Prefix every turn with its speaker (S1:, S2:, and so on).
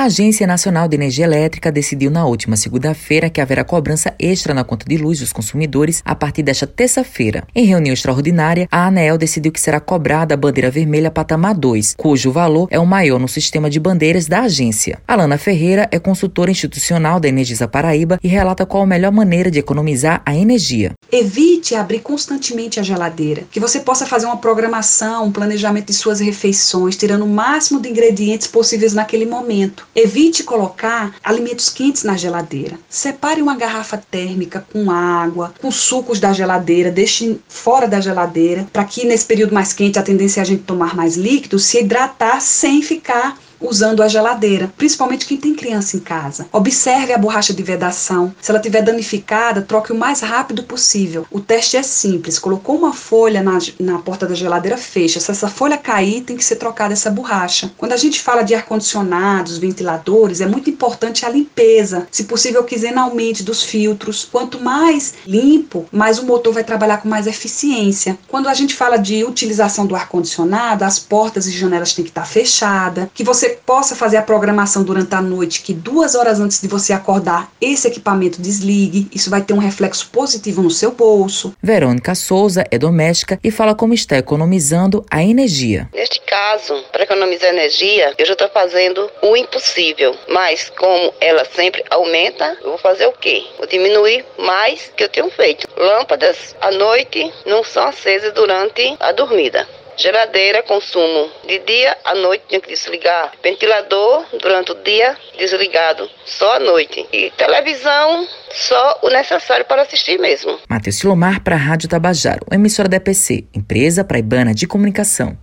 S1: A Agência Nacional de Energia Elétrica decidiu na última segunda-feira que haverá cobrança extra na conta de luz dos consumidores a partir desta terça-feira. Em reunião extraordinária, a ANEEL decidiu que será cobrada a bandeira vermelha patamar 2, cujo valor é o maior no sistema de bandeiras da agência. Alana Ferreira é consultora institucional da Energisa Paraíba e relata qual a melhor maneira de economizar a energia.
S2: Evite abrir constantemente a geladeira, que você possa fazer uma programação, um planejamento de suas refeições, tirando o máximo de ingredientes possíveis naquele momento. Evite colocar alimentos quentes na geladeira. Separe uma garrafa térmica com água, com sucos da geladeira, deixe fora da geladeira, para que nesse período mais quente a tendência é a gente tomar mais líquido, se hidratar sem ficar usando a geladeira, principalmente quem tem criança em casa. Observe a borracha de vedação. Se ela estiver danificada, troque o mais rápido possível. O teste é simples. Colocou uma folha na, na porta da geladeira, fecha. Se essa folha cair, tem que ser trocada essa borracha. Quando a gente fala de ar-condicionados, ventiladores, é muito importante a limpeza. Se possível, quinzenalmente dos filtros. Quanto mais limpo, mais o motor vai trabalhar com mais eficiência. Quando a gente fala de utilização do ar-condicionado, as portas e janelas têm que estar fechadas, que você possa fazer a programação durante a noite, que duas horas antes de você acordar, esse equipamento desligue. Isso vai ter um reflexo positivo no seu bolso.
S1: Verônica Souza é doméstica e fala como está economizando a energia.
S3: Neste caso, para economizar energia, eu já estou fazendo o impossível. Mas como ela sempre aumenta, eu vou fazer o quê? Vou diminuir mais que eu tenho feito. Lâmpadas à noite não são acesas durante a dormida. Geladeira, consumo de dia à noite, tinha que desligar. Ventilador, durante o dia, desligado, só à noite. E televisão, só o necessário para assistir mesmo.
S1: Matheus Silomar para a Rádio Tabajaro, emissora da EPC, empresa praibana de comunicação.